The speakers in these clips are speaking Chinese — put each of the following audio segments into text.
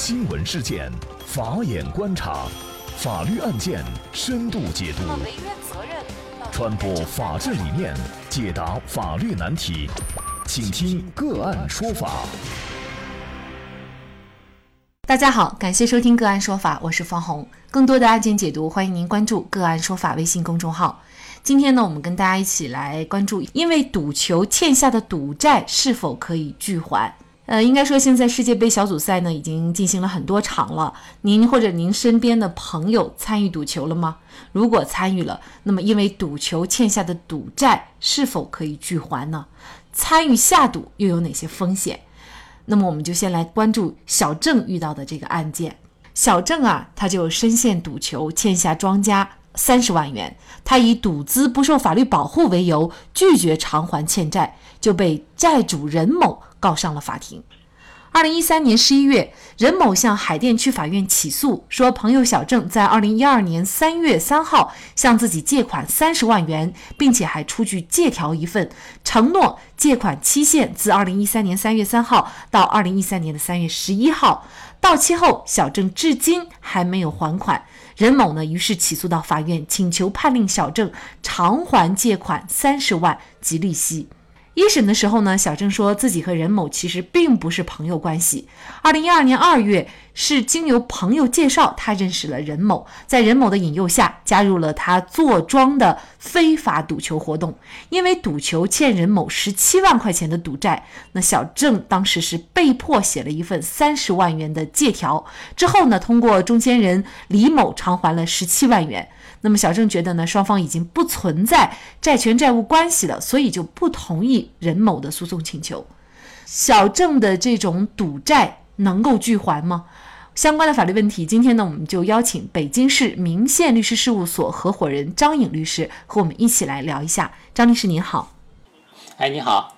新闻事件，法眼观察，法律案件深度解读，传播法治理念，解答法律难题，请听个案说法。大家好，感谢收听个案说法，我是方红。更多的案件解读，欢迎您关注个案说法微信公众号。今天呢，我们跟大家一起来关注，因为赌球欠下的赌债是否可以拒还？呃，应该说现在世界杯小组赛呢已经进行了很多场了，您或者您身边的朋友参与赌球了吗？如果参与了，那么因为赌球欠下的赌债是否可以拒还呢？参与下赌又有哪些风险？那么我们就先来关注小郑遇到的这个案件。小郑啊，他就深陷赌球，欠下庄家三十万元，他以赌资不受法律保护为由，拒绝偿还欠债，就被债主任某。告上了法庭。二零一三年十一月，任某向海淀区法院起诉说，朋友小郑在二零一二年三月三号向自己借款三十万元，并且还出具借条一份，承诺借款期限自二零一三年三月三号到二零一三年的三月十一号，到期后小郑至今还没有还款。任某呢，于是起诉到法院，请求判令小郑偿还借款三十万及利息。一审的时候呢，小郑说自己和任某其实并不是朋友关系。二零一二年二月，是经由朋友介绍，他认识了任某，在任某的引诱下，加入了他坐庄的非法赌球活动。因为赌球欠任某十七万块钱的赌债，那小郑当时是被迫写了一份三十万元的借条，之后呢，通过中间人李某偿还了十七万元。那么小郑觉得呢，双方已经不存在债权债务关系了，所以就不同意任某的诉讼请求。小郑的这种赌债能够拒还吗？相关的法律问题，今天呢，我们就邀请北京市明宪律师事务所合伙人张颖律师和我们一起来聊一下。张律师您好。哎，你好。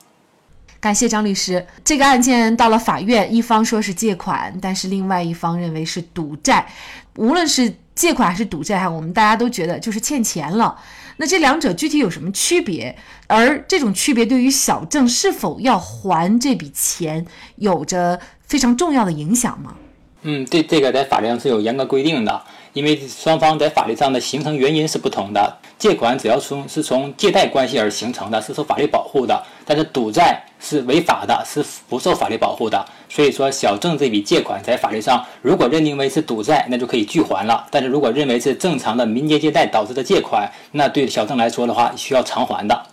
感谢张律师。这个案件到了法院，一方说是借款，但是另外一方认为是赌债。无论是借款还是赌债哈，我们大家都觉得就是欠钱了。那这两者具体有什么区别？而这种区别对于小郑是否要还这笔钱，有着非常重要的影响吗？嗯，这，这个在法律上是有严格规定的，因为双方在法律上的形成原因是不同的。借款只要从是从借贷关系而形成的，是受法律保护的；但是赌债是违法的，是不受法律保护的。所以说，小郑这笔借款在法律上如果认定为是赌债，那就可以拒还了；但是如果认为是正常的民间借贷导致的借款，那对小郑来说的话，需要偿还的。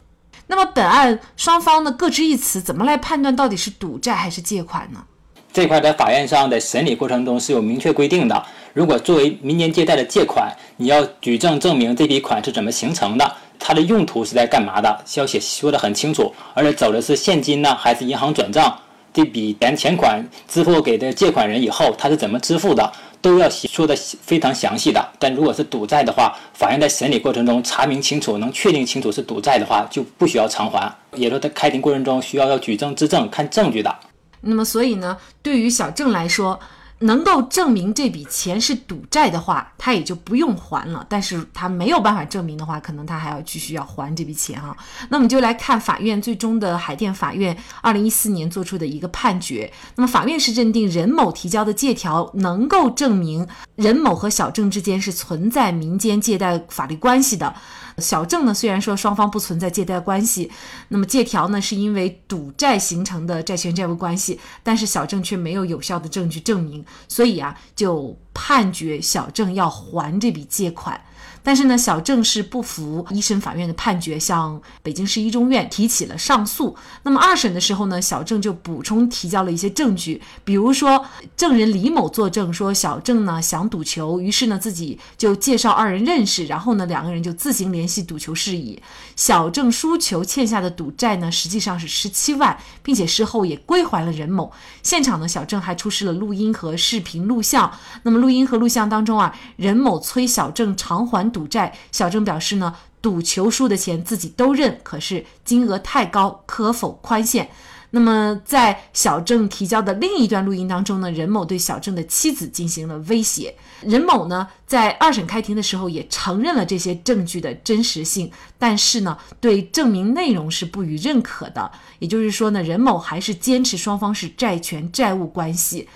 那么本案双方呢各执一词，怎么来判断到底是赌债还是借款呢？这块在法院上的审理过程中是有明确规定的。如果作为民间借贷的借款，你要举证证明这笔款是怎么形成的，它的用途是在干嘛的，需要写说的很清楚。而且走的是现金呢，还是银行转账？这笔钱钱款支付给的借款人以后，他是怎么支付的，都要说的非常详细的。但如果是赌债的话，法院在审理过程中查明清楚，能确定清楚是赌债的话，就不需要偿还。也说在开庭过程中需要要举证质证，看证据的。那么，所以呢，对于小郑来说，能够证明这笔钱是赌债的话，他也就不用还了。但是他没有办法证明的话，可能他还要继续要还这笔钱哈。那我们就来看法院最终的海淀法院二零一四年做出的一个判决。那么法院是认定任某提交的借条能够证明任某和小郑之间是存在民间借贷法律关系的。小郑呢，虽然说双方不存在借贷关系，那么借条呢是因为赌债形成的债权债务关系，但是小郑却没有有效的证据证明，所以啊，就判决小郑要还这笔借款。但是呢，小郑是不服一审法院的判决，向北京市一中院提起了上诉。那么二审的时候呢，小郑就补充提交了一些证据，比如说证人李某作证说小郑呢想赌球，于是呢自己就介绍二人认识，然后呢两个人就自行联系赌球事宜。小郑输球欠下的赌债呢实际上是十七万，并且事后也归还了任某。现场呢，小郑还出示了录音和视频录像。那么录录音和录像当中啊，任某催小郑偿还。赌债，小郑表示呢，赌球输的钱自己都认，可是金额太高，可否宽限？那么在小郑提交的另一段录音当中呢，任某对小郑的妻子进行了威胁。任某呢在二审开庭的时候也承认了这些证据的真实性，但是呢对证明内容是不予认可的。也就是说呢，任某还是坚持双方是债权债务关系。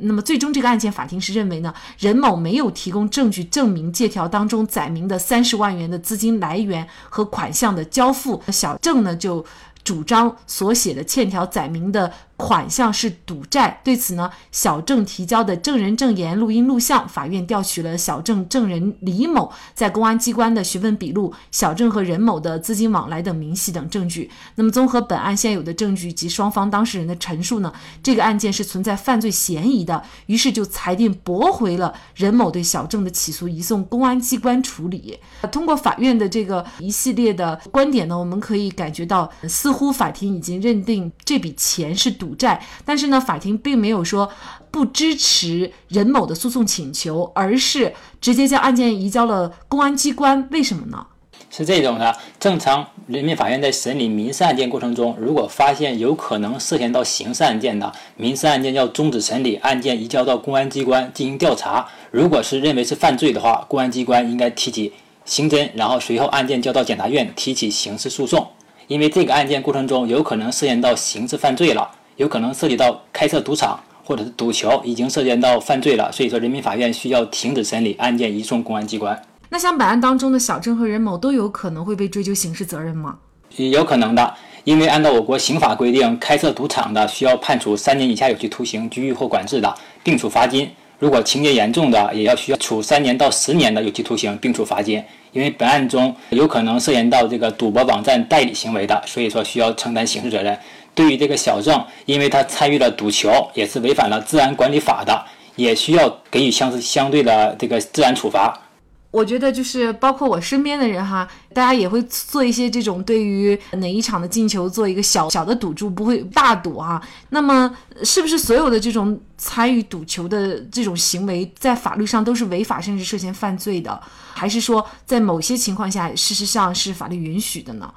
那么最终这个案件法庭是认为呢，任某没有提供证据证明借条当中载明的三十万元的资金来源和款项的交付，小郑呢就主张所写的欠条载明的。款项是赌债，对此呢，小郑提交的证人证言、录音录像，法院调取了小郑证人李某在公安机关的询问笔录、小郑和任某的资金往来等明细等证据。那么，综合本案现有的证据及双方当事人的陈述呢，这个案件是存在犯罪嫌疑的，于是就裁定驳回了任某对小郑的起诉，移送公安机关处理。通过法院的这个一系列的观点呢，我们可以感觉到，似乎法庭已经认定这笔钱是赌。赌债，但是呢，法庭并没有说不支持任某的诉讼请求，而是直接将案件移交了公安机关。为什么呢？是这种的，正常人民法院在审理民事案件过程中，如果发现有可能涉嫌到刑事案件的，民事案件要终止审理，案件移交到公安机关进行调查。如果是认为是犯罪的话，公安机关应该提起刑侦，然后随后案件交到检察院提起刑事诉讼。因为这个案件过程中有可能涉嫌到刑事犯罪了。有可能涉及到开设赌场或者是赌球，已经涉嫌到犯罪了，所以说人民法院需要停止审理案件，移送公安机关。那像本案当中的小郑和任某都有可能会被追究刑事责任吗？有可能的，因为按照我国刑法规定，开设赌场的需要判处三年以下有期徒刑、拘役或管制的，并处罚金；如果情节严重的，也要需要处三年到十年的有期徒刑，并处罚金。因为本案中有可能涉嫌到这个赌博网站代理行为的，所以说需要承担刑事责任。对于这个小郑，因为他参与了赌球，也是违反了治安管理法的，也需要给予相相对的这个治安处罚。我觉得就是包括我身边的人哈，大家也会做一些这种对于哪一场的进球做一个小小的赌注，不会大赌哈。那么是不是所有的这种参与赌球的这种行为，在法律上都是违法甚至涉嫌犯罪的？还是说在某些情况下，事实上是法律允许的呢？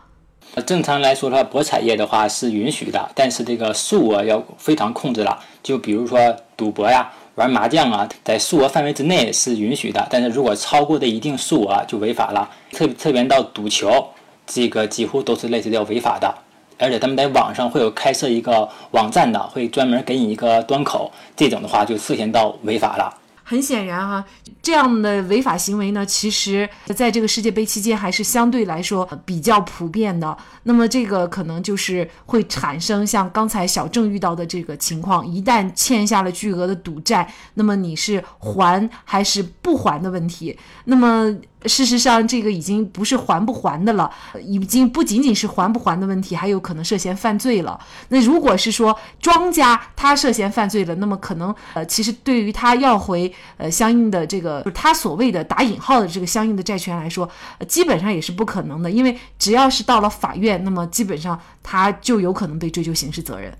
正常来说的话，博彩业的话是允许的，但是这个数额要非常控制了。就比如说赌博呀、玩麻将啊，在数额范围之内是允许的，但是如果超过的一定数额就违法了。特特别到赌球，这个几乎都是类似叫违法的。而且他们在网上会有开设一个网站的，会专门给你一个端口，这种的话就涉嫌到违法了。很显然哈，这样的违法行为呢，其实在这个世界杯期间还是相对来说比较普遍的。那么这个可能就是会产生像刚才小郑遇到的这个情况：一旦欠下了巨额的赌债，那么你是还还是不还的问题。那么。事实上，这个已经不是还不还的了，已经不仅仅是还不还的问题，还有可能涉嫌犯罪了。那如果是说庄家他涉嫌犯罪了，那么可能呃，其实对于他要回呃相应的这个，就是他所谓的打引号的这个相应的债权来说，基本上也是不可能的，因为只要是到了法院，那么基本上他就有可能被追究刑事责任。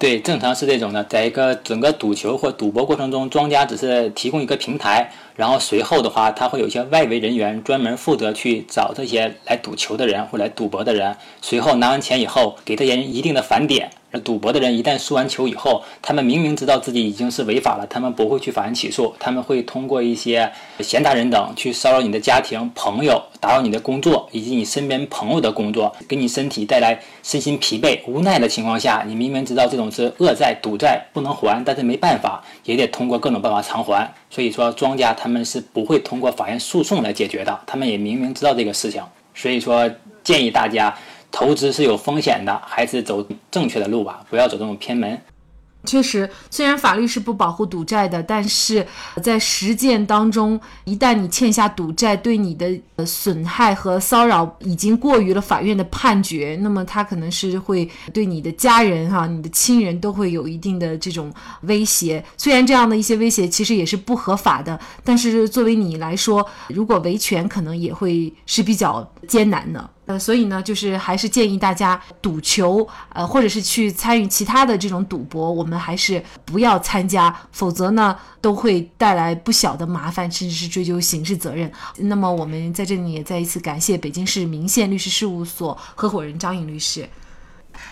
对，正常是这种的，在一个整个赌球或赌博过程中，庄家只是提供一个平台，然后随后的话，他会有一些外围人员专门负责去找这些来赌球的人或来赌博的人，随后拿完钱以后，给这些人一定的返点。而赌博的人一旦输完球以后，他们明明知道自己已经是违法了，他们不会去法院起诉，他们会通过一些闲杂人等去骚扰你的家庭、朋友，打扰你的工作以及你身边朋友的工作，给你身体带来身心疲惫、无奈的情况下，你明明知道这种是恶债、赌债不能还，但是没办法，也得通过各种办法偿还。所以说，庄家他们是不会通过法院诉讼来解决的，他们也明明知道这个事情，所以说建议大家。投资是有风险的，还是走正确的路吧，不要走这种偏门。确实，虽然法律是不保护赌债的，但是在实践当中，一旦你欠下赌债，对你的损害和骚扰已经过于了法院的判决，那么他可能是会对你的家人哈、你的亲人都会有一定的这种威胁。虽然这样的一些威胁其实也是不合法的，但是作为你来说，如果维权，可能也会是比较艰难的。呃，所以呢，就是还是建议大家赌球，呃，或者是去参与其他的这种赌博，我们还是不要参加，否则呢，都会带来不小的麻烦，甚至是追究刑事责任。那么，我们在这里也再一次感谢北京市民宪律师事务所合伙人张颖律师。